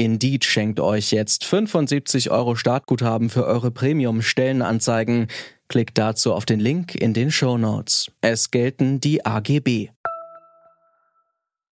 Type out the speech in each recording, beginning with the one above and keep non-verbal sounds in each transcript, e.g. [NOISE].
Indeed schenkt euch jetzt 75 Euro Startguthaben für eure Premium-Stellenanzeigen. Klickt dazu auf den Link in den Show Notes. Es gelten die AGB.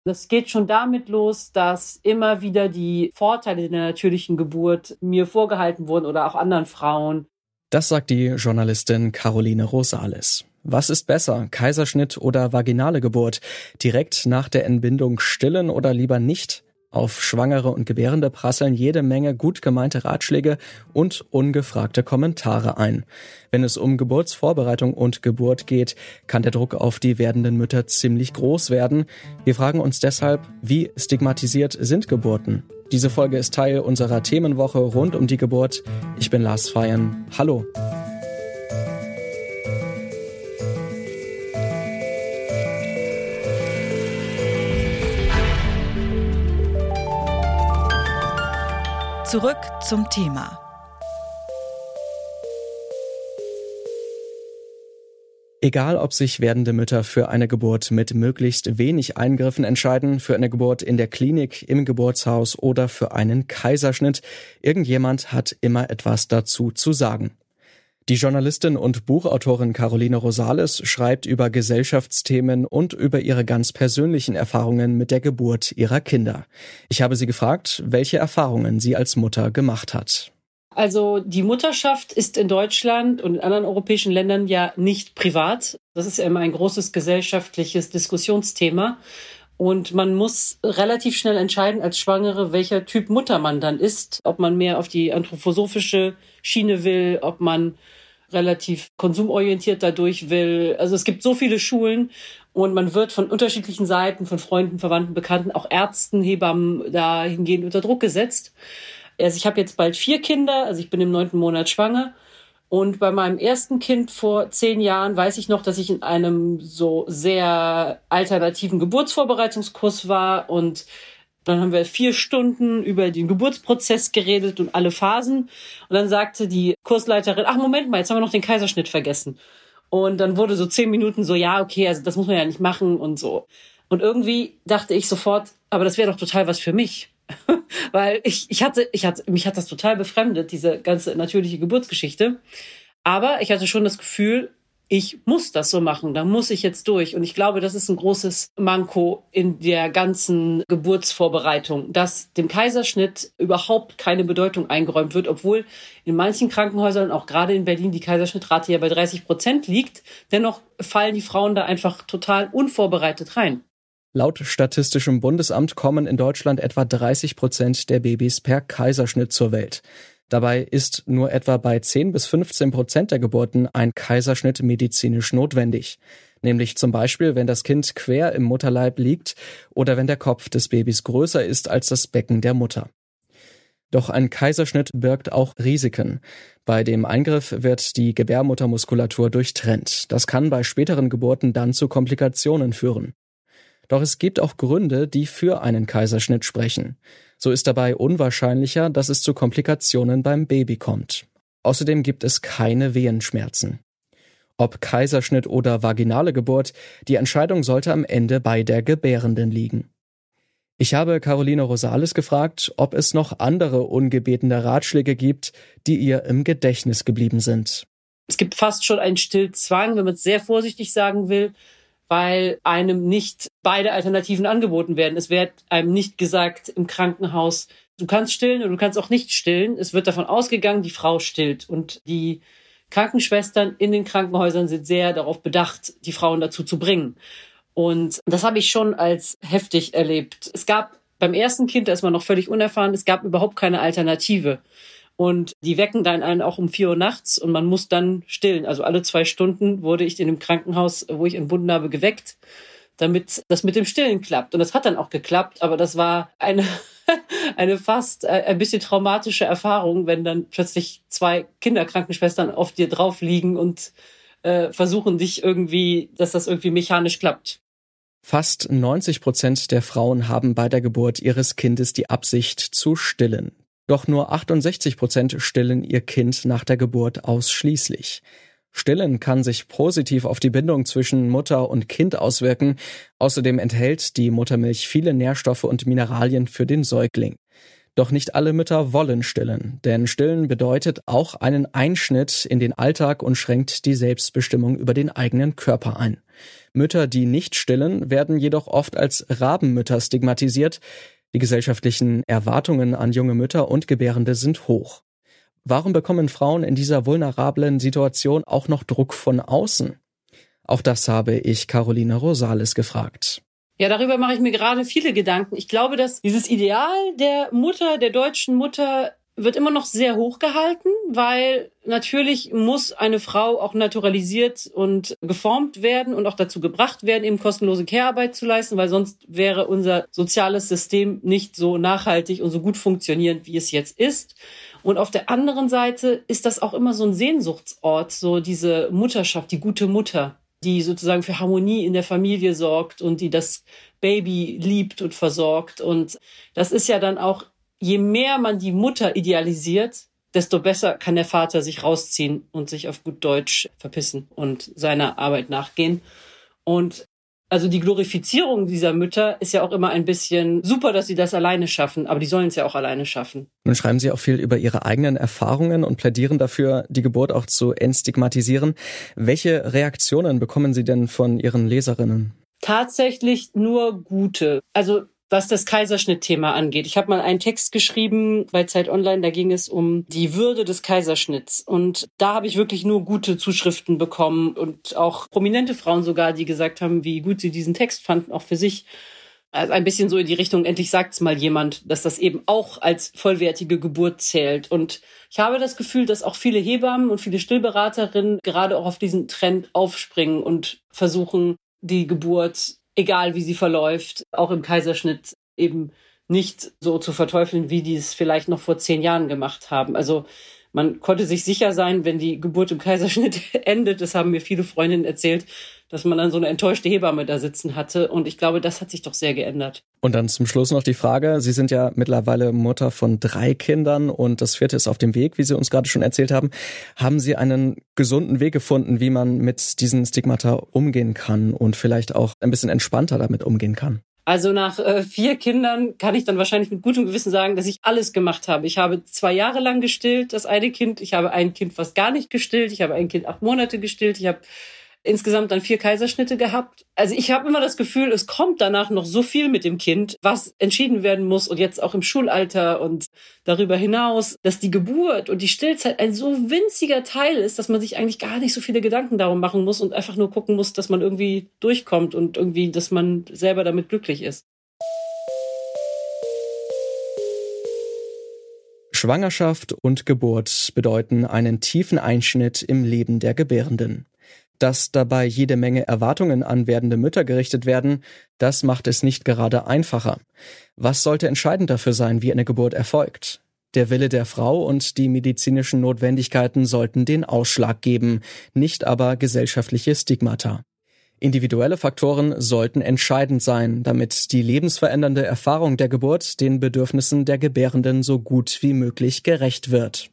Das geht schon damit los, dass immer wieder die Vorteile der natürlichen Geburt mir vorgehalten wurden oder auch anderen Frauen. Das sagt die Journalistin Caroline Rosales. Was ist besser, Kaiserschnitt oder vaginale Geburt? Direkt nach der Entbindung stillen oder lieber nicht? Auf Schwangere und Gebärende prasseln jede Menge gut gemeinte Ratschläge und ungefragte Kommentare ein. Wenn es um Geburtsvorbereitung und Geburt geht, kann der Druck auf die werdenden Mütter ziemlich groß werden. Wir fragen uns deshalb, wie stigmatisiert sind Geburten? Diese Folge ist Teil unserer Themenwoche rund um die Geburt. Ich bin Lars Feiern. Hallo. Zurück zum Thema. Egal, ob sich werdende Mütter für eine Geburt mit möglichst wenig Eingriffen entscheiden, für eine Geburt in der Klinik, im Geburtshaus oder für einen Kaiserschnitt, irgendjemand hat immer etwas dazu zu sagen. Die Journalistin und Buchautorin Caroline Rosales schreibt über Gesellschaftsthemen und über ihre ganz persönlichen Erfahrungen mit der Geburt ihrer Kinder. Ich habe sie gefragt, welche Erfahrungen sie als Mutter gemacht hat. Also die Mutterschaft ist in Deutschland und in anderen europäischen Ländern ja nicht privat. Das ist ja immer ein großes gesellschaftliches Diskussionsthema. Und man muss relativ schnell entscheiden als Schwangere, welcher Typ Mutter man dann ist. Ob man mehr auf die anthroposophische Schiene will, ob man relativ konsumorientiert dadurch will. Also es gibt so viele Schulen und man wird von unterschiedlichen Seiten, von Freunden, Verwandten, Bekannten, auch Ärzten, Hebammen dahingehend unter Druck gesetzt. Also ich habe jetzt bald vier Kinder, also ich bin im neunten Monat schwanger und bei meinem ersten Kind vor zehn Jahren weiß ich noch, dass ich in einem so sehr alternativen Geburtsvorbereitungskurs war und dann haben wir vier Stunden über den Geburtsprozess geredet und alle Phasen. Und dann sagte die Kursleiterin, ach Moment mal, jetzt haben wir noch den Kaiserschnitt vergessen. Und dann wurde so zehn Minuten so, ja, okay, also das muss man ja nicht machen und so. Und irgendwie dachte ich sofort, aber das wäre doch total was für mich. [LAUGHS] weil ich, ich hatte, ich hatte, mich hat das total befremdet, diese ganze natürliche Geburtsgeschichte. Aber ich hatte schon das Gefühl, ich muss das so machen, da muss ich jetzt durch. Und ich glaube, das ist ein großes Manko in der ganzen Geburtsvorbereitung, dass dem Kaiserschnitt überhaupt keine Bedeutung eingeräumt wird, obwohl in manchen Krankenhäusern, auch gerade in Berlin, die Kaiserschnittrate ja bei 30 Prozent liegt. Dennoch fallen die Frauen da einfach total unvorbereitet rein. Laut Statistischem Bundesamt kommen in Deutschland etwa 30 Prozent der Babys per Kaiserschnitt zur Welt. Dabei ist nur etwa bei 10 bis 15 Prozent der Geburten ein Kaiserschnitt medizinisch notwendig. Nämlich zum Beispiel, wenn das Kind quer im Mutterleib liegt oder wenn der Kopf des Babys größer ist als das Becken der Mutter. Doch ein Kaiserschnitt birgt auch Risiken. Bei dem Eingriff wird die Gebärmuttermuskulatur durchtrennt. Das kann bei späteren Geburten dann zu Komplikationen führen. Doch es gibt auch Gründe, die für einen Kaiserschnitt sprechen. So ist dabei unwahrscheinlicher, dass es zu Komplikationen beim Baby kommt. Außerdem gibt es keine Wehenschmerzen. Ob Kaiserschnitt oder vaginale Geburt, die Entscheidung sollte am Ende bei der Gebärenden liegen. Ich habe Caroline Rosales gefragt, ob es noch andere ungebetene Ratschläge gibt, die ihr im Gedächtnis geblieben sind. Es gibt fast schon einen Stillzwang, wenn man es sehr vorsichtig sagen will weil einem nicht beide Alternativen angeboten werden. Es wird einem nicht gesagt im Krankenhaus, du kannst stillen oder du kannst auch nicht stillen. Es wird davon ausgegangen, die Frau stillt. Und die Krankenschwestern in den Krankenhäusern sind sehr darauf bedacht, die Frauen dazu zu bringen. Und das habe ich schon als heftig erlebt. Es gab beim ersten Kind, da ist man noch völlig unerfahren, es gab überhaupt keine Alternative. Und die wecken dann einen auch um vier Uhr nachts und man muss dann stillen. Also alle zwei Stunden wurde ich in dem Krankenhaus, wo ich entbunden habe, geweckt, damit das mit dem Stillen klappt. Und das hat dann auch geklappt, aber das war eine, [LAUGHS] eine fast äh, ein bisschen traumatische Erfahrung, wenn dann plötzlich zwei Kinderkrankenschwestern auf dir drauf liegen und äh, versuchen dich irgendwie, dass das irgendwie mechanisch klappt. Fast 90 Prozent der Frauen haben bei der Geburt ihres Kindes die Absicht zu stillen. Doch nur 68 Prozent stillen ihr Kind nach der Geburt ausschließlich. Stillen kann sich positiv auf die Bindung zwischen Mutter und Kind auswirken. Außerdem enthält die Muttermilch viele Nährstoffe und Mineralien für den Säugling. Doch nicht alle Mütter wollen stillen, denn stillen bedeutet auch einen Einschnitt in den Alltag und schränkt die Selbstbestimmung über den eigenen Körper ein. Mütter, die nicht stillen, werden jedoch oft als Rabenmütter stigmatisiert. Die gesellschaftlichen Erwartungen an junge Mütter und Gebärende sind hoch. Warum bekommen Frauen in dieser vulnerablen Situation auch noch Druck von außen? Auch das habe ich Caroline Rosales gefragt. Ja, darüber mache ich mir gerade viele Gedanken. Ich glaube, dass dieses Ideal der Mutter, der deutschen Mutter, wird immer noch sehr hoch gehalten, weil natürlich muss eine Frau auch naturalisiert und geformt werden und auch dazu gebracht werden, eben kostenlose Care-Arbeit zu leisten, weil sonst wäre unser soziales System nicht so nachhaltig und so gut funktionierend, wie es jetzt ist. Und auf der anderen Seite ist das auch immer so ein Sehnsuchtsort, so diese Mutterschaft, die gute Mutter, die sozusagen für Harmonie in der Familie sorgt und die das Baby liebt und versorgt. Und das ist ja dann auch, je mehr man die Mutter idealisiert, desto besser kann der Vater sich rausziehen und sich auf gut Deutsch verpissen und seiner Arbeit nachgehen. Und also die Glorifizierung dieser Mütter ist ja auch immer ein bisschen super, dass sie das alleine schaffen, aber die sollen es ja auch alleine schaffen. Nun schreiben Sie auch viel über Ihre eigenen Erfahrungen und plädieren dafür, die Geburt auch zu entstigmatisieren. Welche Reaktionen bekommen Sie denn von Ihren Leserinnen? Tatsächlich nur gute. Also was das Kaiserschnittthema angeht. Ich habe mal einen Text geschrieben bei Zeit Online, da ging es um die Würde des Kaiserschnitts. Und da habe ich wirklich nur gute Zuschriften bekommen und auch prominente Frauen sogar, die gesagt haben, wie gut sie diesen Text fanden, auch für sich. Also ein bisschen so in die Richtung, endlich sagt's mal jemand, dass das eben auch als vollwertige Geburt zählt. Und ich habe das Gefühl, dass auch viele Hebammen und viele Stillberaterinnen gerade auch auf diesen Trend aufspringen und versuchen, die Geburt egal wie sie verläuft, auch im Kaiserschnitt eben nicht so zu verteufeln, wie die es vielleicht noch vor zehn Jahren gemacht haben. Also man konnte sich sicher sein, wenn die Geburt im Kaiserschnitt [LAUGHS] endet, das haben mir viele Freundinnen erzählt, dass man dann so eine enttäuschte Hebamme da sitzen hatte. Und ich glaube, das hat sich doch sehr geändert. Und dann zum Schluss noch die Frage, Sie sind ja mittlerweile Mutter von drei Kindern und das vierte ist auf dem Weg, wie Sie uns gerade schon erzählt haben. Haben Sie einen gesunden Weg gefunden, wie man mit diesen Stigmata umgehen kann und vielleicht auch ein bisschen entspannter damit umgehen kann? Also nach äh, vier Kindern kann ich dann wahrscheinlich mit gutem Gewissen sagen, dass ich alles gemacht habe. Ich habe zwei Jahre lang gestillt, das eine Kind. Ich habe ein Kind fast gar nicht gestillt. Ich habe ein Kind acht Monate gestillt. Ich habe insgesamt dann vier Kaiserschnitte gehabt. Also ich habe immer das Gefühl, es kommt danach noch so viel mit dem Kind, was entschieden werden muss und jetzt auch im Schulalter und darüber hinaus, dass die Geburt und die Stillzeit ein so winziger Teil ist, dass man sich eigentlich gar nicht so viele Gedanken darum machen muss und einfach nur gucken muss, dass man irgendwie durchkommt und irgendwie, dass man selber damit glücklich ist. Schwangerschaft und Geburt bedeuten einen tiefen Einschnitt im Leben der Gebärenden. Dass dabei jede Menge Erwartungen an werdende Mütter gerichtet werden, das macht es nicht gerade einfacher. Was sollte entscheidend dafür sein, wie eine Geburt erfolgt? Der Wille der Frau und die medizinischen Notwendigkeiten sollten den Ausschlag geben, nicht aber gesellschaftliche Stigmata. Individuelle Faktoren sollten entscheidend sein, damit die lebensverändernde Erfahrung der Geburt den Bedürfnissen der Gebärenden so gut wie möglich gerecht wird.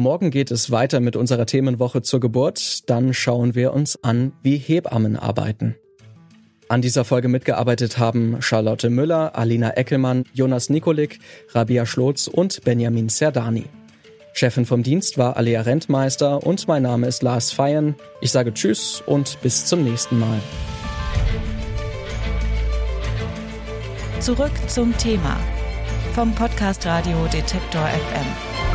Morgen geht es weiter mit unserer Themenwoche zur Geburt. Dann schauen wir uns an, wie Hebammen arbeiten. An dieser Folge mitgearbeitet haben Charlotte Müller, Alina Eckelmann, Jonas Nikolik, Rabia Schlotz und Benjamin Serdani. Chefin vom Dienst war Alea Rentmeister und mein Name ist Lars Feyen. Ich sage Tschüss und bis zum nächsten Mal. Zurück zum Thema vom Podcast Radio Detektor FM.